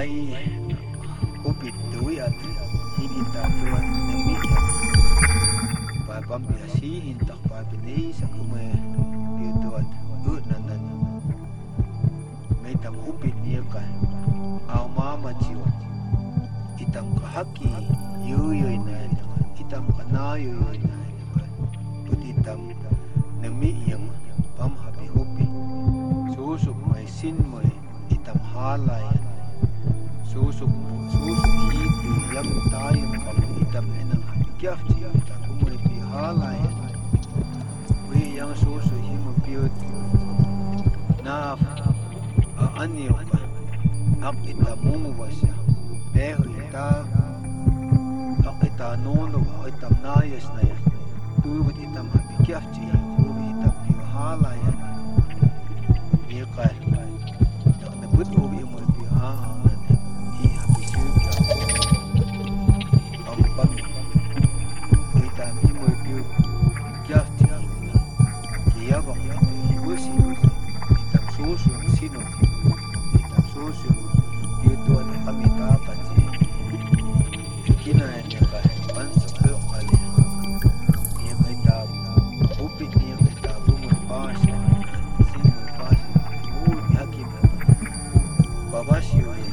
bay upit tuwi at hinita tuan nami pa pambi asi hintak pa pinay sa kume yuto at unanan may tam upit niya ka aw mama jiwa itam kahaki yuyoy na niya itam kanayoy na niya put itam nami iyang pamhabi hupi susuk may sin mo itam halayan Tuubit itam happy kyafti, tuubit itam piu haalaya, Baba Shiva.